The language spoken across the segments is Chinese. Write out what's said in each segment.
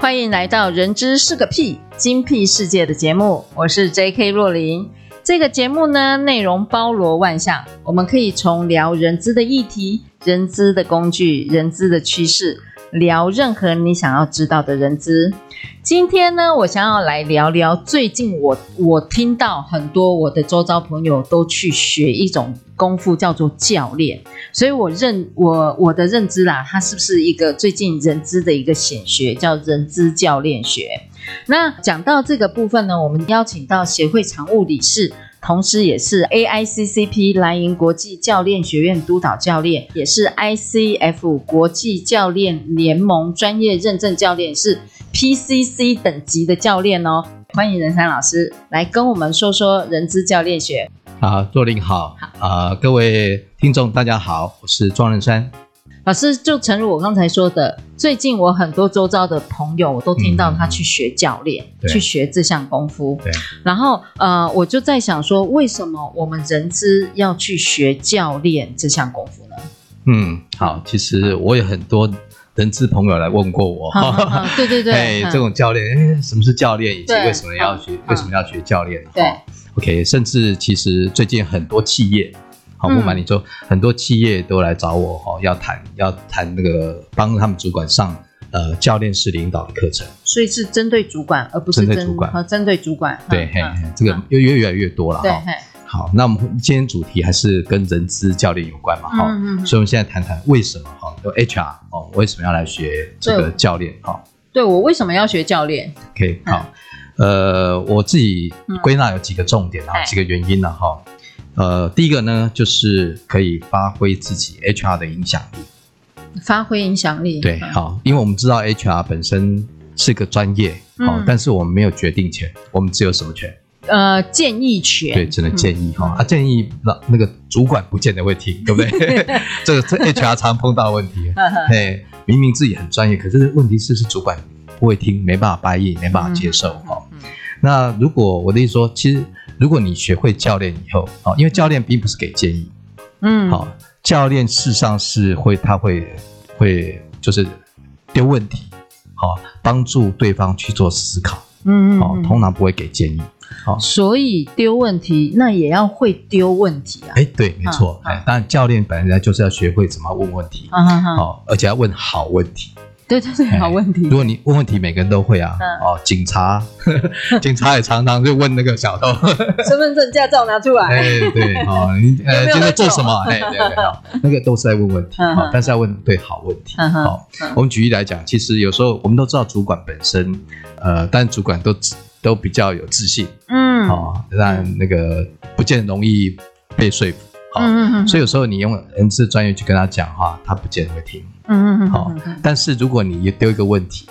欢迎来到《人资是个屁精辟世界》的节目，我是 J.K. 若琳。这个节目呢，内容包罗万象，我们可以从聊人资的议题、人资的工具、人资的趋势。聊任何你想要知道的人资。今天呢，我想要来聊聊最近我我听到很多我的周遭朋友都去学一种功夫，叫做教练。所以我认我我的认知啦，它是不是一个最近人资的一个显学，叫人资教练学？那讲到这个部分呢，我们邀请到协会常务理事。同时，也是 AICCP 蓝银国际教练学院督导教练，也是 ICF 国际教练联盟专业认证教练，是 PCC 等级的教练哦。欢迎任山老师来跟我们说说人资教练学。好，若琳好，好啊、呃，各位听众大家好，我是庄仁山。老师，就诚如我刚才说的，最近我很多周遭的朋友，我都听到他去学教练，嗯、去学这项功夫。对。然后，呃，我就在想说，为什么我们人资要去学教练这项功夫呢？嗯，好，其实我有很多人资朋友来问过我，好好好对对对，哎，这种教练，哎，什么是教练，以及为什么要学，为什么要学教练？对。OK，甚至其实最近很多企业。好，不瞒你说，很多企业都来找我哈，要谈要谈那个帮他们主管上呃教练式领导的课程，所以是针对主管，而不是针对主管，和针对主管。对，嘿，这个越越越来越多了哈。好，那我们今天主题还是跟人资教练有关嘛哈，所以我们现在谈谈为什么哈，有 HR 哦，为什么要来学这个教练哈？对，我为什么要学教练？OK，好，呃，我自己归纳有几个重点啊，几个原因了哈。呃，第一个呢，就是可以发挥自己 HR 的影响力，发挥影响力。对，好，因为我们知道 HR 本身是个专业，好、嗯，但是我们没有决定权，我们只有什么权？呃，建议权。对，只能建议哈、嗯。啊，建议那那个主管不见得会听，对不对？这个这 HR 常碰到问题，对，明明自己很专业，可是问题是是主管不会听，没办法翻译没办法接受哈、嗯嗯嗯。那如果我的意思说，其实。如果你学会教练以后，哦，因为教练并不是给建议，嗯，好，教练事实上是会，他会会就是丢问题，好，帮助对方去做思考，嗯，好，通常不会给建议，好，所以丢问题那也要会丢问题啊，哎，对，没错，哎，当然教练本来就是要学会怎么问问题，好，而且要问好问题。对，对对好问题。如果你问问题，每个人都会啊。哦，警察，警察也常常就问那个小偷，身份证、驾照拿出来。哎，对，哦，你 呃，今天做什么？哎，对对，好，那个都是在问问题，好，但是要问对好问题。好，我们举例来讲，其实有时候我们都知道主管本身，呃，但主管都都比较有自信，嗯，哦，但那个不见得容易被说服。好，嗯嗯所以有时候你用人事专业去跟他讲话，他不见得会听。嗯嗯嗯好，但是如果你丢一个问题，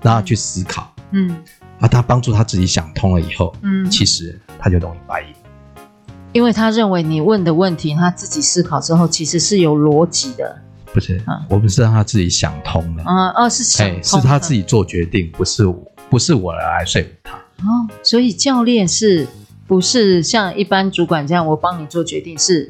让他去思考，嗯，啊，他帮助他自己想通了以后，嗯，其实他就容易发现，因为他认为你问的问题，他自己思考之后，其实是有逻辑的。不是，我们是让他自己想通的。啊哦，是想通，是他自己做决定，不是不是我来说服他。哦，所以教练是不是像一般主管这样，我帮你做决定是？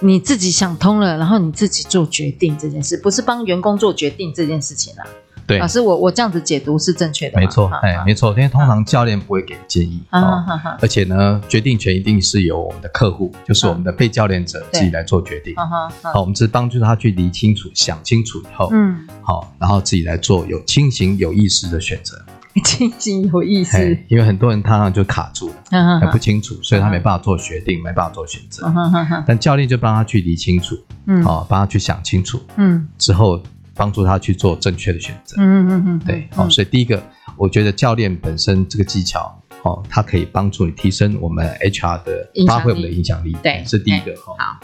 你自己想通了，然后你自己做决定这件事，不是帮员工做决定这件事情啦。对，老师，我我这样子解读是正确的。没错，哎，没错，因为通常教练不会给建议啊，而且呢，决定权一定是由我们的客户，就是我们的被教练者自己来做决定。好，我们只是帮助他去理清楚、想清楚以后，嗯，好，然后自己来做有清醒、有意识的选择。清醒有意思，因为很多人他常就卡住了，还不清楚，所以他没办法做决定，没办法做选择。但教练就帮他去理清楚，嗯，哦，帮他去想清楚，嗯，之后帮助他去做正确的选择。嗯嗯嗯，对，好，所以第一个，我觉得教练本身这个技巧，哦，它可以帮助你提升我们 HR 的发挥我们的影响力。对，是第一个哈。好，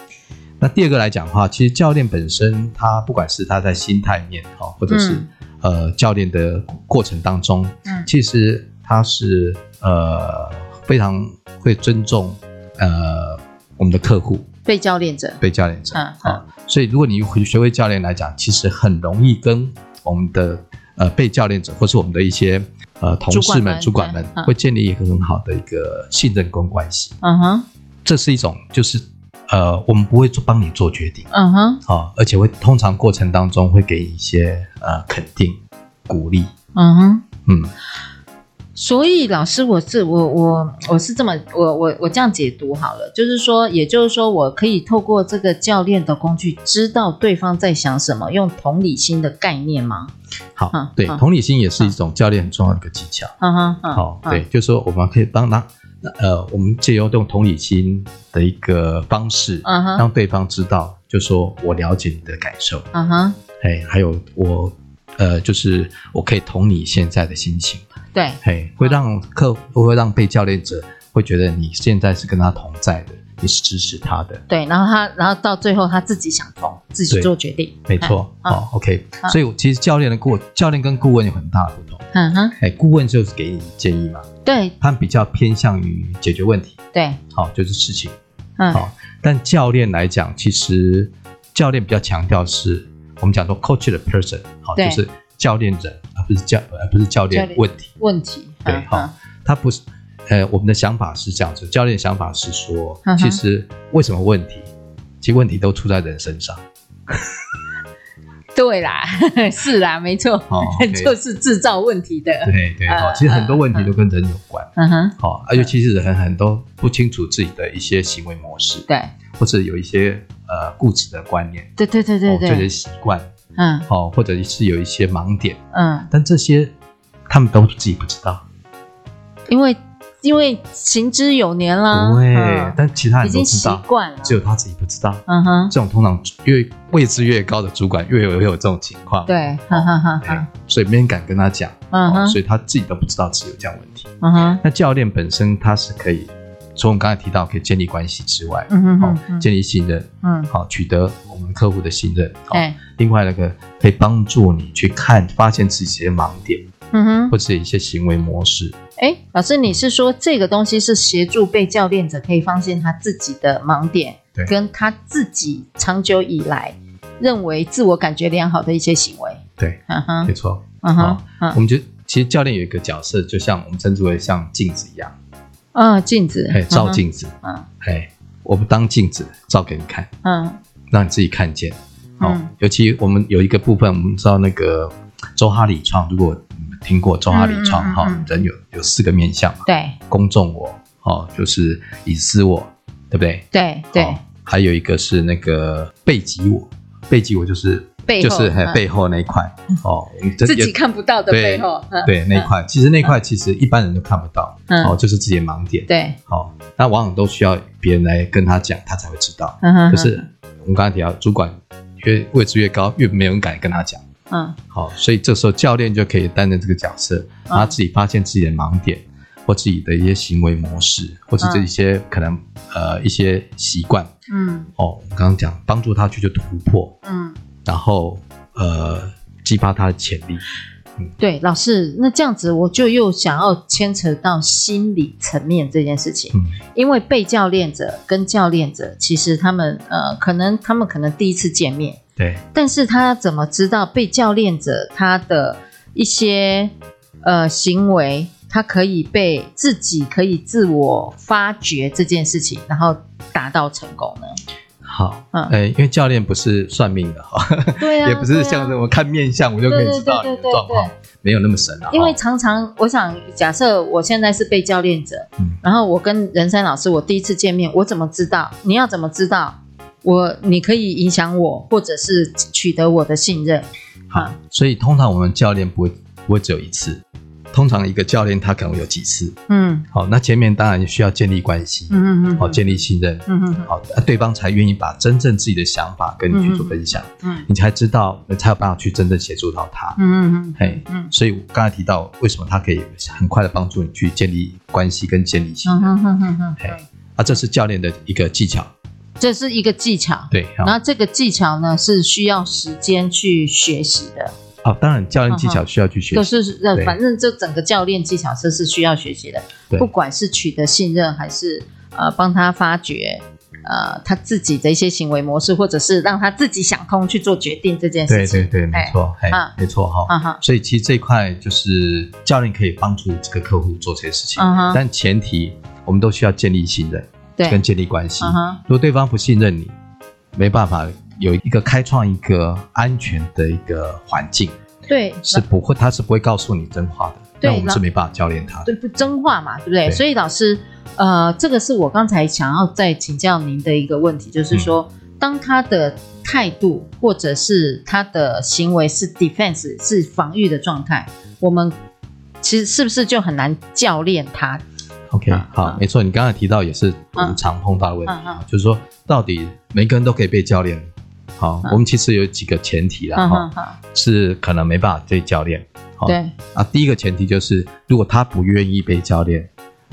那第二个来讲的话，其实教练本身他不管是他在心态面哈，或者是、嗯、呃教练的过程当中，嗯，其实他是呃非常会尊重呃我们的客户。被教练者，被教练者，嗯，好、嗯，所以如果你学会教练来讲，其实很容易跟我们的呃被教练者，或是我们的一些呃同事们、主管们，会建立一个很好的一个信任跟关系。嗯哼，这是一种就是呃，我们不会做帮你做决定，嗯哼，好，而且会通常过程当中会给你一些呃肯定、鼓励。嗯哼，嗯。所以老师，我是我我我是这么我我我这样解读好了，就是说，也就是说，我可以透过这个教练的工具，知道对方在想什么，用同理心的概念吗？好，嗯、对、嗯，同理心也是一种教练很重要的一个技巧。嗯哼，好，对，嗯、就是说我们可以帮他，呃，我们借由用同理心的一个方式，让对方知道，就说我了解你的感受。嗯哼，哎，还有我，呃，就是我可以同你现在的心情。对，嘿，会让客会让被教练者会觉得你现在是跟他同在的，你是支持他的。对，然后他，然后到最后他自己想通，自己做决定。没错，好、哦、OK、嗯。所以其实教练的顾教练跟顾问有很大的不同。嗯哼，哎，顾问就是给你建议嘛。对，他比较偏向于解决问题。对，好，就是事情。嗯，好，但教练来讲，其实教练比较强调是我们讲说 coach the person，好，就是。教练人，而不是教，而不是教练问题。问题对好、嗯，他不是，呃，我们的想法是这样子。教练想法是说、嗯，其实为什么问题？其实问题都出在人身上。对啦，是啦，没错，哦 okay、就是制造问题的。对对其实很多问题都跟人有关。嗯哼，好、哦，而且其实人很多不清楚自己的一些行为模式，对，或者有一些呃固执的观念，对对对对对，这些习惯。嗯，好，或者是有一些盲点，嗯，但这些他们都自己不知道，因为因为行之有年啦，对、嗯，但其他人都习惯了，只有他自己不知道，嗯哼，这种通常越位置越高的主管越有越有这种情况，对，哈哈哈哈，所以没人敢跟他讲，嗯哼，所以他自己都不知道自己有这样问题，嗯哼，那教练本身他是可以。从我们刚才提到可以建立关系之外，嗯哼哼哼，建立信任，嗯，好，取得我们客户的信任，好，另外那个可以帮助你去看发现自己的盲点，嗯哼，或者一些行为模式。哎，老师，你是说这个东西是协助被教练者可以发现他自己的盲点，对，跟他自己长久以来认为自我感觉良好的一些行为？对，嗯哼，没错，嗯哼，我们觉得其实教练有一个角色，就像我们称之为像镜子一样。啊、哦，镜子，哎，照镜子，嗯，哎，我们当镜子照给你看，嗯，让你自己看见，哦、嗯，尤其我们有一个部分，我们知道那个周哈里创，如果你们听过周哈里创，哈、嗯嗯嗯，人有有四个面相嘛，对，公众我，哦，就是隐私我，对不对？对对、哦，还有一个是那个背脊我，背脊我就是。就是还背后那一块、嗯、哦，自己看不到的背后，对，对那一块、嗯，其实那块其实一般人都看不到，嗯、哦，就是自己的盲点，对，哦，那往往都需要别人来跟他讲，他才会知道。嗯、可是我们刚才提到，主管越位置越高，越没有人敢跟他讲，嗯，好、哦，所以这时候教练就可以担任这个角色，让他自己发现自己的盲点，或自己的一些行为模式，或者这一些可能、嗯、呃一些习惯，嗯，哦，我们刚刚讲帮助他去就突破，嗯。然后，呃，激发他的潜力。嗯，对，老师，那这样子我就又想要牵扯到心理层面这件事情。嗯，因为被教练者跟教练者，其实他们呃，可能他们可能第一次见面，对，但是他怎么知道被教练者他的一些呃行为，他可以被自己可以自我发掘这件事情，然后达到成功呢？好，嗯，哎，因为教练不是算命的哈，对啊，也不是像什么看面相，我就可以知道你的状况，没有那么神啊。因为常常，我想假设我现在是被教练者，嗯，然后我跟任山老师，我第一次见面，我怎么知道？你要怎么知道？我你可以影响我，或者是取得我的信任？好，所以通常我们教练不会不会只有一次，通常一个教练他可能有几次，嗯，好，那前面当然需要建立关系，嗯嗯嗯，好，建立信任，嗯嗯，好，对方才愿意把真正自己的想法跟你去做分享，嗯，你才知道，才有办法去真正协助到他，嗯嗯嗯，嘿，嗯，所以我刚才提到为什么他可以很快的帮助你去建立关系跟建立信任，嗯嗯嗯嗯，嘿，啊，这是教练的一个技巧，这是一个技巧，对，然后这个技巧呢是需要时间去学习的。哦，当然，教练技巧需要去学习。可是呃，反正这整个教练技巧这是需要学习的。对，不管是取得信任，还是呃帮他发掘呃他自己的一些行为模式，或者是让他自己想通去做决定这件事情。对对对，没错，哎，没错哈。啊哈。所以其实这一块就是教练可以帮助这个客户做这些事情。但前提我们都需要建立信任，对，跟建立关系。如果对方不信任你，没办法有一个开创一个安全的一个环境。对，是不会，他是不会告诉你真话的。对，那我们是没办法教练他的。对，不真话嘛，对不对？对，所以老师，呃，这个是我刚才想要再请教您的一个问题，就是说，嗯、当他的态度或者是他的行为是 defense 是防御的状态，我们其实是不是就很难教练他？OK，、嗯、好，嗯、没错，你刚才提到也是我们常碰到的问题，嗯嗯嗯、就是说，到底每个人都可以被教练？好，我们其实有几个前提啦，哈，是可能没办法对教练。对啊，第一个前提就是，如果他不愿意被教练，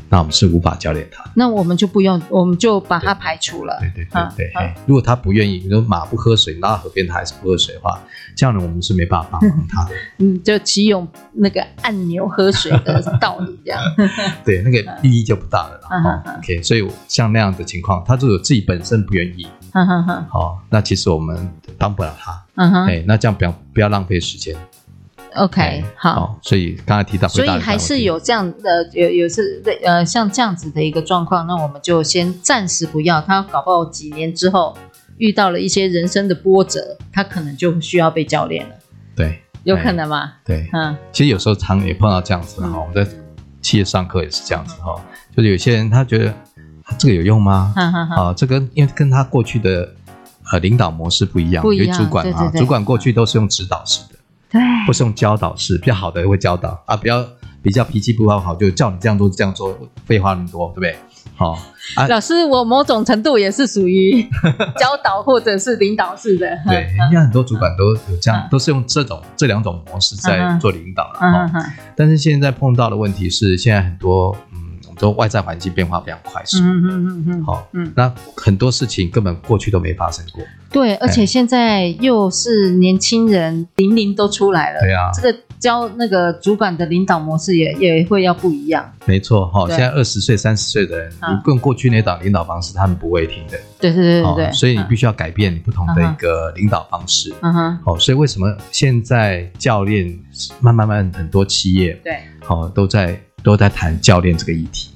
那我们是无法教练他。那我们就不用，我们就把他排除了。对对对对，对。如果他不愿意，比如马不喝水，拉到河边他还是不喝水的话，这样呢，我们是没办法帮忙他的。嗯，就启用那个按钮喝水的道理，这样。对，那个意义就不大了啦。OK，所以像那样的情况，他就有自己本身不愿意，好，那其实我们帮不了他。嗯哼，哎，那这样不要不要浪费时间。OK，好。所以刚才提到，所以还是有这样的有有是呃像这样子的一个状况，那我们就先暂时不要。他搞不好几年之后遇到了一些人生的波折，他可能就需要被教练了。对，有可能吗？对，嗯，其实有时候常也碰到这样子哈，我们在企业上课也是这样子哈，就是有些人他觉得这个有用吗？啊，这个因为跟他过去的呃领导模式不一样，因为主管啊，主管过去都是用指导式的。对，不是用教导式，比较好的会教导啊，比较比较脾气不好好，就叫你这样做这样做，废话那么多，对不对？好、哦，啊、老师，我某种程度也是属于 教导或者是领导式的。对，人家很多主管都有这样，都是用这种这两种模式在做领导了。哦、但是现在碰到的问题是，现在很多嗯。都外在环境变化非常快速，嗯嗯嗯嗯，好，嗯，那很多事情根本过去都没发生过，对，而且现在又是年轻人，零零都出来了，对啊，这个教那个主管的领导模式也也会要不一样，没错，哈，现在二十岁、三十岁的人，你跟过去那档领导方式，他们不会听的，对对对对，所以你必须要改变你不同的一个领导方式，嗯哼，好，所以为什么现在教练慢慢慢很多企业，对，好，都在都在谈教练这个议题。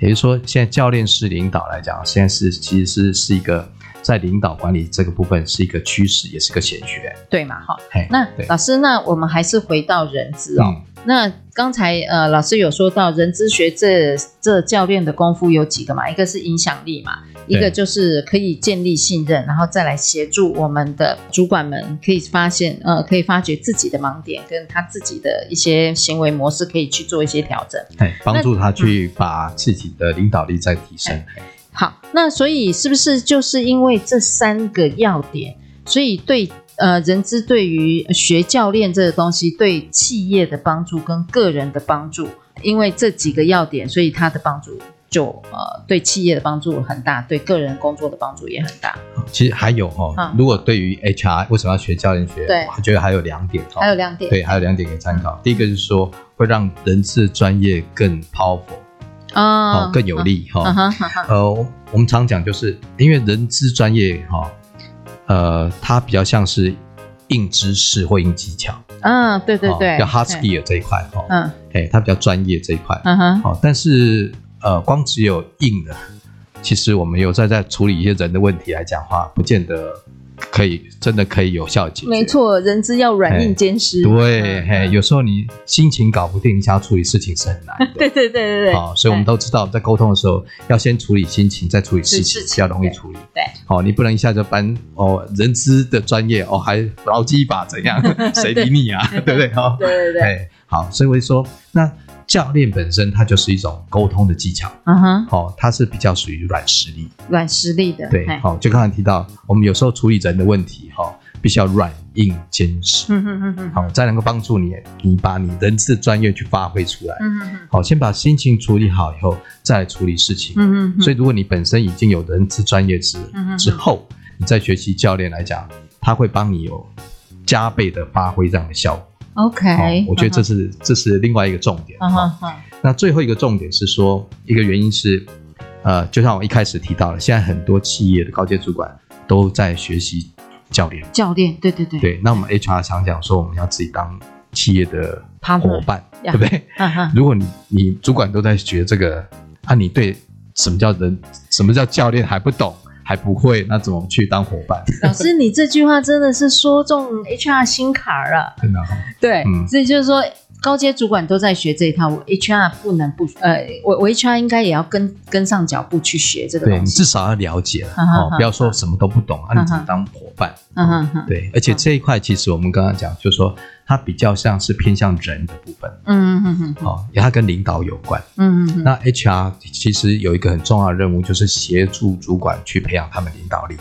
也就是说，现在教练式领导来讲，现在是其实是是一个在领导管理这个部分是一个趋势，也是个显学，对嘛？哈，那老师，那我们还是回到人资哦。嗯那刚才呃，老师有说到人资学这这教练的功夫有几个嘛？一个是影响力嘛，一个就是可以建立信任，然后再来协助我们的主管们可以发现呃，可以发掘自己的盲点，跟他自己的一些行为模式可以去做一些调整，对，帮助他去把自己的领导力再提升。好，那所以是不是就是因为这三个要点，所以对？呃，人资对于学教练这个东西，对企业的帮助跟个人的帮助，因为这几个要点，所以它的帮助就呃，对企业的帮助很大，对个人工作的帮助也很大。其实还有哈、如果对于 HR 为什么要学教练学？对，我觉得还有两点，还有两点，对，还有两点可以参考。第一个是说，会让人资专业更 powerful 啊、哦，更有利哈。呃，我们常讲就是因为人资专业哈。呃，它比较像是硬知识或硬技巧，嗯，对对对，叫 hard skill 这一块哈，嗯，哎，它比较专业这一块，嗯哼，好，但是呃，光只有硬的，其实我们有在在处理一些人的问题来讲的话，不见得。可以，真的可以有效解决。没错，人资要软硬兼施。对，嘿，有时候你心情搞不定，你想要处理事情是很难的。对对对对对。好，所以我们都知道，在沟通的时候，要先处理心情，再处理事情，比较容易处理。对。好，你不能一下就搬哦，人资的专业哦，还劳基法怎样？谁理你啊？对 不对？哈。对对对。好，所以我就说，那教练本身它就是一种沟通的技巧，嗯哼，好，它是比较属于软实力，软实力的，对，好，就刚才提到，我们有时候处理人的问题，哈，必须要软硬兼施，嗯哼嗯哼，好，才能够帮助你，你把你人事专业去发挥出来，嗯哼，好，先把心情处理好以后，再来处理事情，嗯哼，所以如果你本身已经有人事专业之之后，你再学习教练来讲，他会帮你有加倍的发挥这样的效果。OK，我觉得这是这是另外一个重点。那最后一个重点是说，一个原因是，呃，就像我一开始提到了，现在很多企业的高阶主管都在学习教练。教练，对对对。对，那我们 HR 常讲说，我们要自己当企业的伙伴，对不对？如果你你主管都在学这个，啊，你对什么叫人，什么叫教练还不懂？还不会，那怎么去当伙伴？老师，你这句话真的是说中 HR 心坎儿了。真的，对，嗯，所以就是说，高阶主管都在学这一套，我 HR 不能不呃，我我 HR 应该也要跟跟上脚步去学这个东西。对，你至少要了解了哦，不要说什么都不懂啊，你只能当伙伴。嗯哼，对，而且这一块其实我们刚刚讲，就是说。它比较像是偏向人的部分，嗯嗯嗯，好，也它跟领导有关，嗯嗯，那 HR 其实有一个很重要的任务，就是协助主管去培养他们领导力，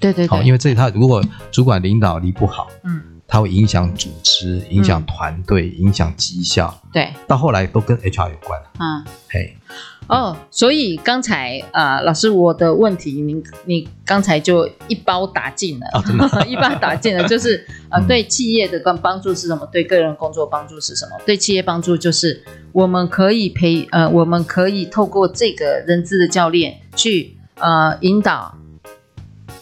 对对对，好，因为这一套如果主管领导力不好，嗯，他会影响组织、影响团队、影响绩效，对，到后来都跟 HR 有关，嗯，嘿。哦，所以刚才啊、呃，老师，我的问题，您你刚才就一包打尽了，哦、真的 一包打尽了，就是呃，对企业的帮帮助是什么？对个人工作帮助是什么？对企业帮助就是我们可以培呃，我们可以透过这个人资的教练去呃引导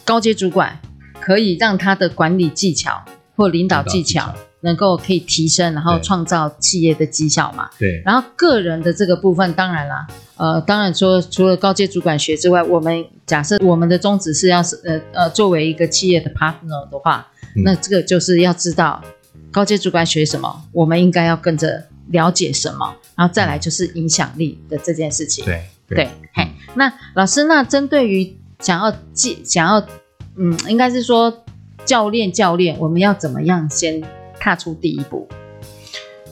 高阶主管，可以让他的管理技巧或领导技巧。能够可以提升，然后创造企业的绩效嘛？对。然后个人的这个部分，当然啦，呃，当然说除了高阶主管学之外，我们假设我们的宗旨是要是呃呃作为一个企业的 partner 的话，嗯、那这个就是要知道高阶主管学什么，我们应该要跟着了解什么，然后再来就是影响力的这件事情。对对，对嘿，那老师，那针对于想要记想要嗯，应该是说教练教练，我们要怎么样先？踏出第一步，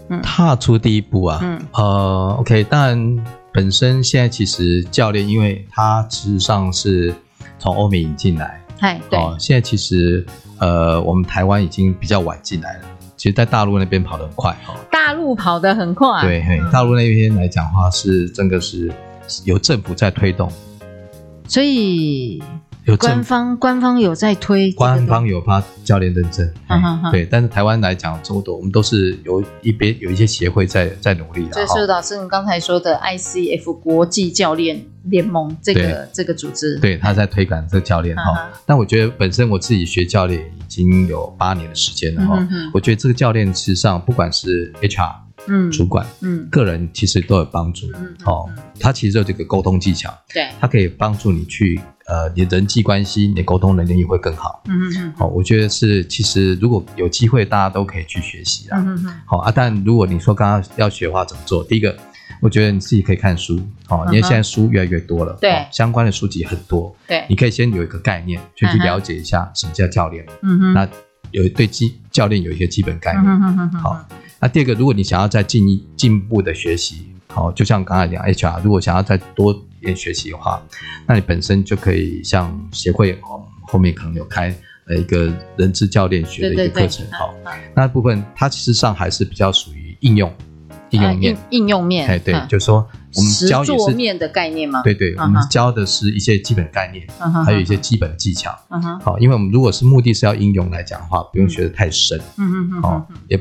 嗯，踏出第一步啊，嗯，呃，OK，当然，本身现在其实教练，因为他事实上是从欧美引进来，嗨，对，哦，现在其实呃，我们台湾已经比较晚进来了，其实，在大陆那边跑得很快哈，大陆跑得很快，对，嘿，大陆那边来讲的话是真的是由政府在推动，所以。官方官方有在推，官方有发教练认证，嗯哼哼，对。但是台湾来讲，中国我们都是有一边有一些协会在在努力的。就是老师你刚才说的 ICF 国际教练联盟这个这个组织，对，他在推广这个教练哈。但我觉得本身我自己学教练已经有八年的时间了哈，我觉得这个教练事实上不管是 HR。嗯，主管，嗯，个人其实都有帮助，嗯，哦，他其实有这个沟通技巧，对，他可以帮助你去，呃，你人际关系，你沟通能力会更好，嗯嗯，好，我觉得是，其实如果有机会，大家都可以去学习啊，嗯嗯，好啊，但如果你说刚刚要学的话，怎么做？第一个，我觉得你自己可以看书，哦，因为现在书越来越多了，对，相关的书籍很多，对，你可以先有一个概念，先去了解一下什么叫教练，嗯哼，那有对基教练有一些基本概念，嗯好。那第二个，如果你想要再进一进步的学习，好，就像刚才讲 HR，如果想要再多一点学习的话，那你本身就可以像协会哦，后面可能有开呃一个人资教练学的一个课程，哈，那部分它其实上还是比较属于应用应用面，应用面，哎对，就是说我们教也是面的概念吗？对对，我们教的是一些基本概念，还有一些基本技巧，好，因为我们如果是目的是要应用来讲的话，不用学的太深，嗯嗯嗯，哦也。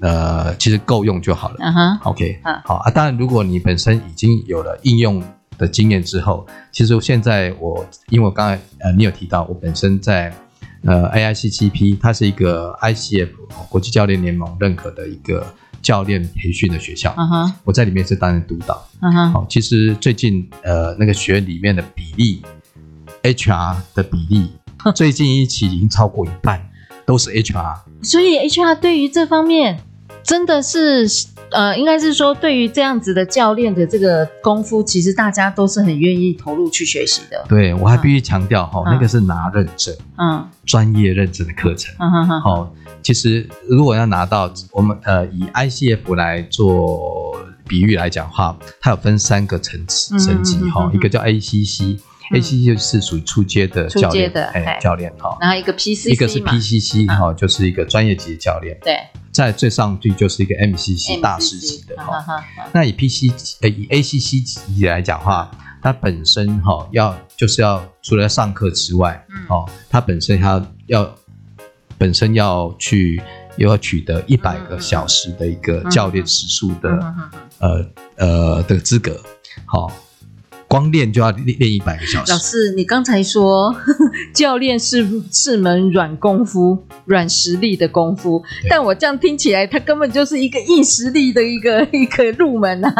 呃，其实够用就好了。嗯哼，OK，好啊。当然，如果你本身已经有了应用的经验之后，其实现在我，因为我刚才呃，你有提到我本身在呃 AICCP，它是一个 ICF 国际教练联盟认可的一个教练培训的学校。我在里面是担任督导。嗯哼，好，其实最近呃那个学院里面的比例，HR 的比例，最近一期已经超过一半都是 HR。所以 HR 对于这方面。真的是呃，应该是说对于这样子的教练的这个功夫，其实大家都是很愿意投入去学习的。对，我还必须强调哈，那个是拿认证，嗯，专业认证的课程。嗯哼哼。好，其实如果要拿到我们呃以 ICF 来做比喻来讲的话，它有分三个层次层级哈，一个叫 ACC。A C C 就是属于初阶的教练的哎，教练哈。然后一个 P C C，一个是 P C C 哈，就是一个专业级的教练。对，在最上去就是一个 M C C 大师级的哈。那以 P C 呃以 A C C 级来讲的话，它本身哈要就是要除了上课之外，哦，它本身它要本身要去又要取得一百个小时的一个教练时数的呃呃的资格，好。光练就要练练一百个小时。老师，你刚才说 教练是是门软功夫、软实力的功夫，但我这样听起来，它根本就是一个硬实力的一个 一个入门啊。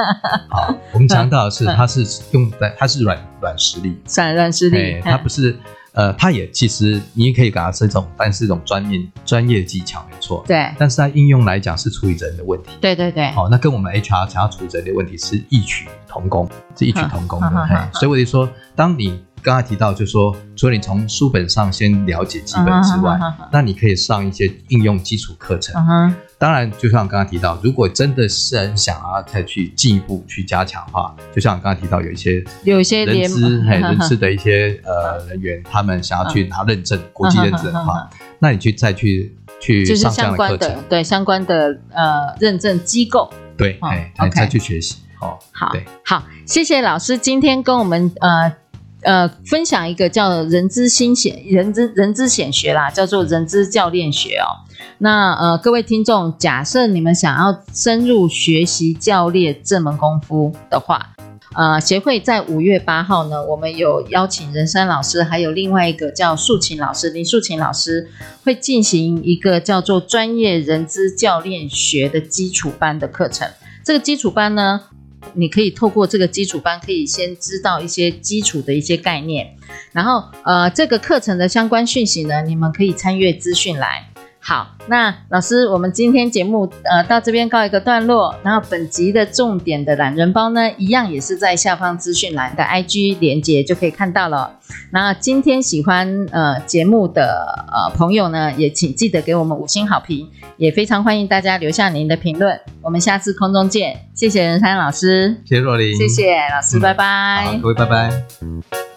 好，我们强调的是，它是用在它是软软实力，软软实力，它不是。呃，它也其实你也可以给它是一种，但是一种专业专业技巧没错。对。但是它应用来讲是处理人的问题。对对对。好，那跟我们 HR 想要处理人的问题是异曲同工，是异曲同工的。所以我就说，当你刚才提到，就是说，除了你从书本上先了解基本之外，那你可以上一些应用基础课程。当然，就像刚刚提到，如果真的是很想要再去进一步去加强的话，就像刚刚提到，有一些有一些人资嘿 人资的一些呃人员，他们想要去拿认证、国际认证的话，那你去再去去上相关的对相关的呃认证机构，对，哎，再去学习，好，好，好，谢谢老师今天跟我们呃。呃，分享一个叫人资新险人资人资险学啦，叫做人资教练学哦。那呃，各位听众，假设你们想要深入学习教练这门功夫的话，呃，协会在五月八号呢，我们有邀请任山老师，还有另外一个叫素琴老师林素琴老师，会进行一个叫做专业人资教练学的基础班的课程。这个基础班呢，你可以透过这个基础班，可以先知道一些基础的一些概念，然后呃，这个课程的相关讯息呢，你们可以参阅资讯来。好，那老师，我们今天节目呃到这边告一个段落。然后本集的重点的懒人包呢，一样也是在下方资讯栏的 IG 连接就可以看到了。那今天喜欢呃节目的呃朋友呢，也请记得给我们五星好评，也非常欢迎大家留下您的评论。我们下次空中见，谢谢仁山老师，谢谢若琳，谢谢老师，嗯、拜拜，好，各位拜拜。